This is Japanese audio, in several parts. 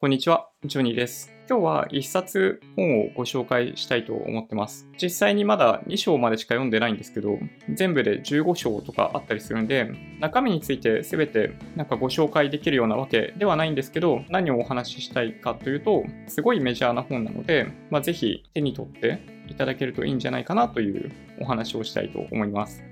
こんにちは、ジョニーです。今日は一冊本をご紹介したいと思ってます。実際にまだ2章までしか読んでないんですけど、全部で15章とかあったりするんで、中身について全てなんかご紹介できるようなわけではないんですけど、何をお話ししたいかというと、すごいメジャーな本なので、まあ、ぜひ手に取っていただけるといいんじゃないかなというお話をしたいと思います。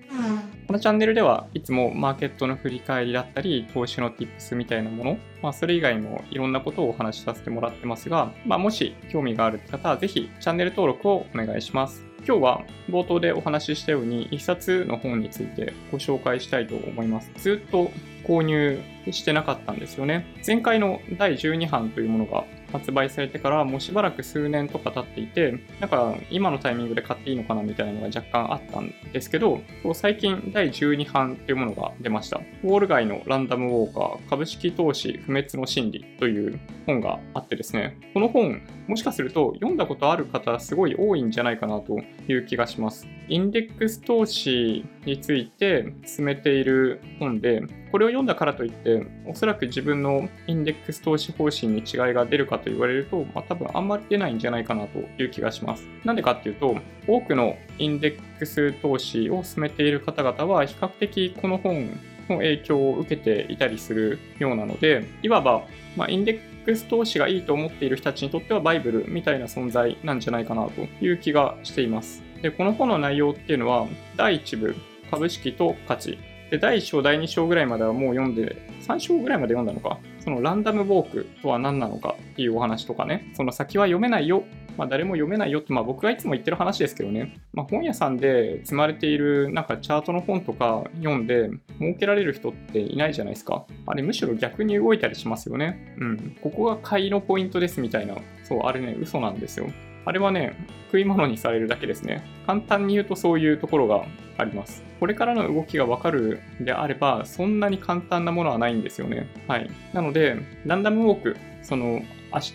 このチャンネルではいつもマーケットの振り返りだったり、投資の tips みたいなもの、まあ、それ以外もいろんなことをお話しさせてもらってますが、まあ、もし興味がある方はぜひチャンネル登録をお願いします。今日は冒頭でお話ししたように一冊の本についてご紹介したいと思います。ずっと購入してなかったんですよね。前回の第12版というものが発売されてからもうしばらく数年とか経っていて、なんか今のタイミングで買っていいのかなみたいなのが若干あったんですけど、最近第12版というものが出ました。ウォール街のランダムウォーカー株式投資不滅の心理という本があってですね、この本、もしかすると読んだことある方すごい多いんじゃないかなという気がします。インデックス投資について進めている本で、これを読んだからといって、おそらく自分のインデックス投資方針に違いが出るかと言われると、まあ、多分あんまり出ないんじゃないかなという気がします。なんでかっていうと、多くのインデックス投資を進めている方々は、比較的この本の影響を受けていたりするようなので、いわば、まあ、インデックス投資がいいと思っている人たちにとってはバイブルみたいな存在なんじゃないかなという気がしています。で、この本の内容っていうのは、第1部、株式と価値。で、第1章、第2章ぐらいまではもう読んで、3章ぐらいまで読んだのか？そのランダムウォークとは何なのかっていうお話とかね、その先は読めないよ。まあ誰も読めないよって、まあ僕がいつも言ってる話ですけどね。まあ本屋さんで積まれているなんかチャートの本とか読んで儲けられる人っていないじゃないですか。あれむしろ逆に動いたりしますよね。うん。ここが買いのポイントですみたいな。そう、あれね、嘘なんですよ。あれはね、食い物にされるだけですね。簡単に言うとそういうところがあります。これからの動きがわかるであれば、そんなに簡単なものはないんですよね。はい。なので、ランダムウォーク、その、明日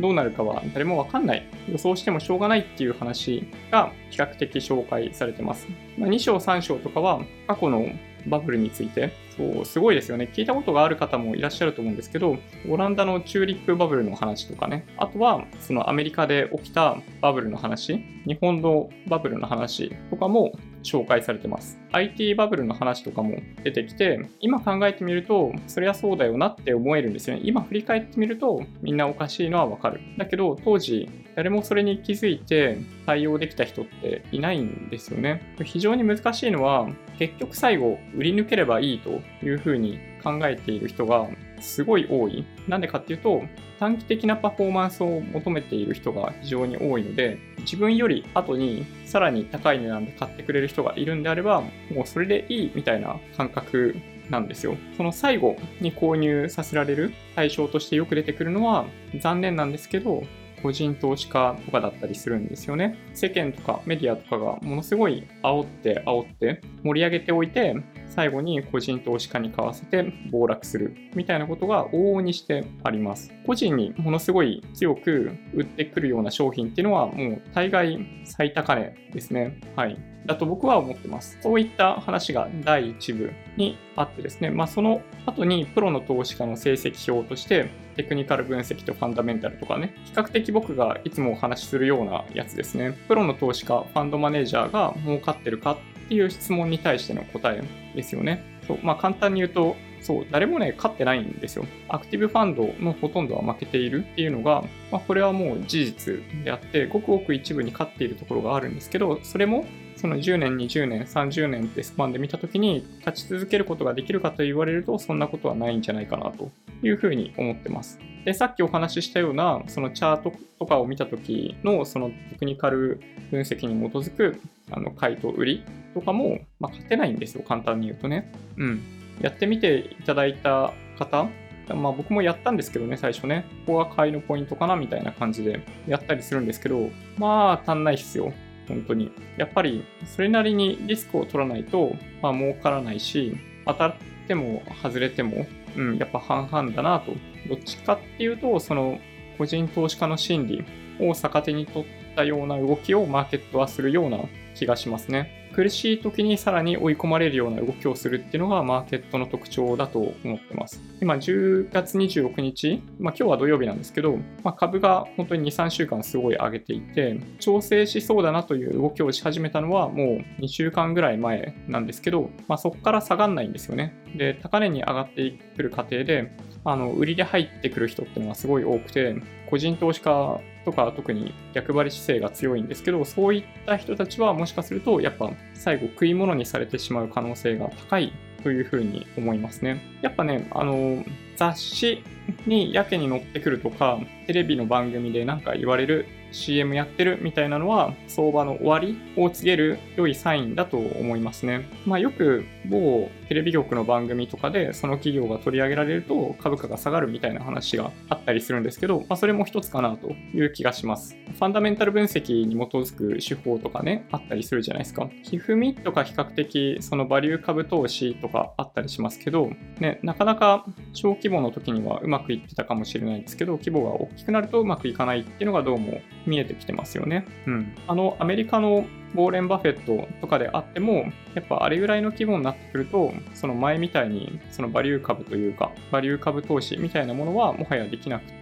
どうなるかは誰もわかんない。予想してもしょうがないっていう話が比較的紹介されてます。まあ、2章3章とかは過去のバブルについて、そう、すごいですよね。聞いたことがある方もいらっしゃると思うんですけど、オランダのチューリップバブルの話とかね、あとは、そのアメリカで起きたバブルの話、日本のバブルの話とかも紹介されてます。IT バブルの話とかも出てきて、今考えてみると、そりゃそうだよなって思えるんですよね。今振り返ってみると、みんなおかしいのはわかる。だけど、当時、誰もそれに気づいて対応できた人っていないんですよね。非常に難しいのは、結局最後、売り抜ければいいというふうに考えている人がすごい多い。なんでかっていうと、短期的なパフォーマンスを求めている人が非常に多いので、自分より後にさらに高い値段で買ってくれる人がいるんであれば、もうそれでいいみたいな感覚なんですよ。その最後に購入させられる対象としてよく出てくるのは、残念なんですけど、個人投資家とかだったりするんですよね。世間とかメディアとかがものすごい煽って煽って盛り上げておいて、最後に個人投資家に買わせて暴落するみたいなことが往々にしてあります。個人にものすごい強く売ってくるような商品っていうのはもう大概最高値ですね。はい。だと僕は思ってます。そういった話が第1部にあってですね、まあ、その後にプロの投資家の成績表としてテクニカル分析とファンダメンタルとかね、比較的僕がいつもお話しするようなやつですね。プロの投資家、ファンドマネージャーが儲かってるかっていう質問に対しての答えですよね。そうまあ、簡単に言うと、そう、誰もね、勝ってないんですよ。アクティブファンドのほとんどは負けているっていうのが、まあ、これはもう事実であって、ごくごく一部に勝っているところがあるんですけど、それもその10年、20年、30年ってスパンで見たときに勝ち続けることができるかと言われると、そんなことはないんじゃないかなというふうに思ってます。で、さっきお話ししたような、そのチャートとかを見たときの、そのテクニカル分析に基づく、あの、買いと売りとかも、まあ、勝てないんですよ、簡単に言うとね。うん。やってみていただいた方、まあ僕もやったんですけどね、最初ね。ここが買いのポイントかなみたいな感じでやったりするんですけど、まあ足んないっすよ。本当に。やっぱりそれなりにリスクを取らないと、まあ儲からないし、当たっても外れても、うん、やっぱ半々だなと。どっちかっていうと、その個人投資家の心理を逆手に取ったような動きをマーケットはするような気がしますね。苦しい時にさらに追い込まれるような動きをするっていうのがマーケットの特徴だと思ってます。今10月26日、まあ今日は土曜日なんですけど、まあ、株が本当に2、3週間すごい上げていて、調整しそうだなという動きをし始めたのはもう2週間ぐらい前なんですけど、まあ、そこから下がんないんですよね。で、高値に上がってくる過程で、あの売りで入ってくる人っていうのがすごい多くて、個人投資家とか特に逆張り姿勢が強いんですけど、そういった人たちはもしかすると、やっぱ最後食い物にされてしまう可能性が高いというふうに思いますね。やっぱね、あの、雑誌にやけに載ってくるとか、テレビの番組でなんか言われる CM やってるみたいなのは相場の終わりを告げる良いサインだと思いますね。まあよく某テレビ局の番組とかでその企業が取り上げられると株価が下がるみたいな話があったりするんですけど、まあそれも一つかなという気がします。ファンダメンタル分析に基づく手法とかね、あったりするじゃないですか。寄付ミとか比較的そのバリュー株投資とかあったりしますけど、ね、なかなか小規模の時にはうまくいってたかもしれないですけど、規模が大きくなるとうまくいかないっていうのがどうも見えてきてますよね。うん。あの、アメリカのウォーレン・バフェットとかであっても、やっぱあれぐらいの規模になってくると、その前みたいに、そのバリュー株というか、バリュー株投資みたいなものはもはやできなくて、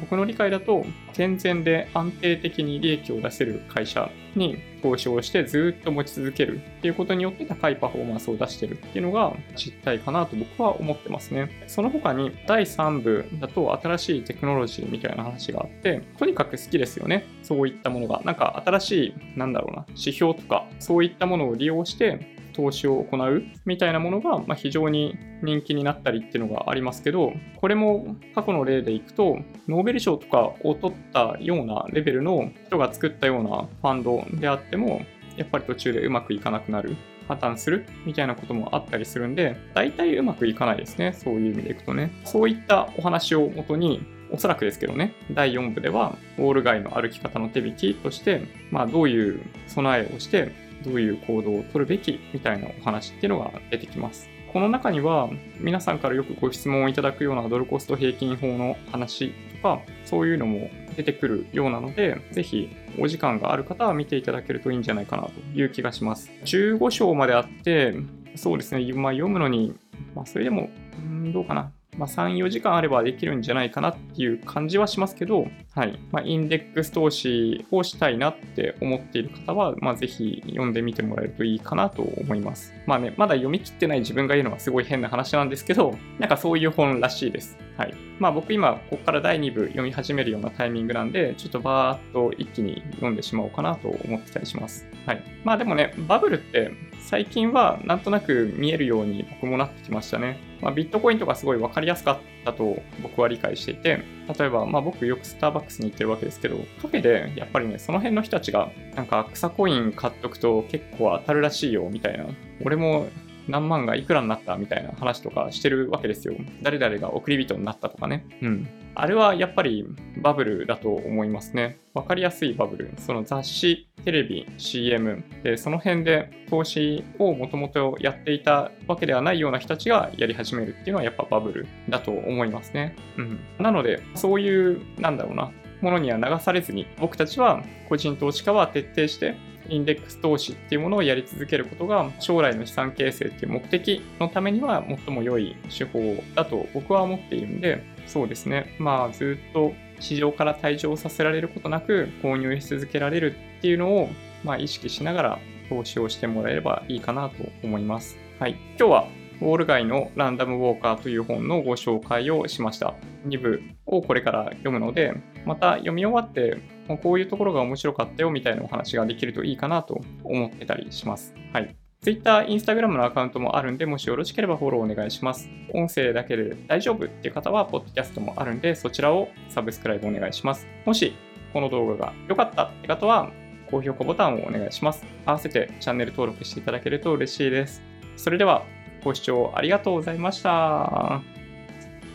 僕の理解だと、健全で安定的に利益を出せる会社に投資をしてずっと持ち続けるっていうことによって高いパフォーマンスを出してるっていうのが実態かなと僕は思ってますね。その他に第3部だと新しいテクノロジーみたいな話があって、とにかく好きですよね。そういったものが。なんか新しい、なんだろうな、指標とか、そういったものを利用して投資を行うみたいなものが、ま非常に人気になったりっていうのがありますけど、これも過去の例でいくと、ノーベル賞とかを取ったようなレベルの人が作ったようなファンドであっても、やっぱり途中でうまくいかなくなる。破綻するみたいなこともあったりするんで、大体うまくいかないですね。そういう意味でいくとね。そういったお話をもとに、おそらくですけどね、第4部では、ウォール街の歩き方の手引きとして、まあ、どういう備えをして、どういう行動をとるべきみたいなお話っていうのが出てきます。この中には皆さんからよくご質問をいただくようなドルコスト平均法の話とかそういうのも出てくるようなのでぜひお時間がある方は見ていただけるといいんじゃないかなという気がします。15章まであってそうですね、まあ、読むのに、まあ、それでも、んどうかな。まあ、3、4時間あればできるんじゃないかなっていう感じはしますけど、はい。まあ、インデックス投資をしたいなって思っている方は、まあ、ぜひ読んでみてもらえるといいかなと思います。まあね、まだ読み切ってない自分が言うのはすごい変な話なんですけど、なんかそういう本らしいです。はい。まあ僕今、ここから第2部読み始めるようなタイミングなんで、ちょっとバーっと一気に読んでしまおうかなと思ってたりします。はい。まあでもね、バブルって最近はなんとなく見えるように僕もなってきましたね。まあ、ビットコインとかすごい分かりやすかったと僕は理解していて、例えば、まあ僕よくスターバックスに行ってるわけですけど、カフェでやっぱりね、その辺の人たちが、なんか草コイン買っとくと結構当たるらしいよみたいな、俺も何万がいくらになったみたいな話とかしてるわけですよ。誰々が送り人になったとかね。うん。あれはやっぱりバブルだと思いますね。わかりやすいバブル。その雑誌、テレビ、CM で、その辺で投資をもともとやっていたわけではないような人たちがやり始めるっていうのはやっぱバブルだと思いますね。うん。なので、そういう、なんだろうな、ものには流されずに、僕たちは個人投資家は徹底してインデックス投資っていうものをやり続けることが将来の資産形成っていう目的のためには最も良い手法だと僕は思っているんで、そうですね。まあずっと市場から退場させられることなく購入し続けられるっていうのをま意識しながら投資をしてもらえればいいかなと思います。はい。今日はウォール街のランダムウォーカーという本のご紹介をしました。2部をこれから読むので、また読み終わって、まこういうところが面白かったよみたいなお話ができるといいかなと思ってたりします。はい。Twitter、Instagram のアカウントもあるんで、もしよろしければフォローお願いします。音声だけで大丈夫っていう方は、ポッドキャストもあるんで、そちらをサブスクライブお願いします。もし、この動画が良かったって方は、高評価ボタンをお願いします。合わせてチャンネル登録していただけると嬉しいです。それでは、ご視聴ありがとうございました。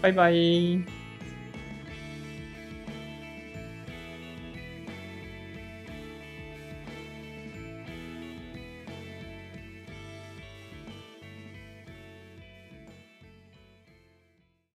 バイバイ。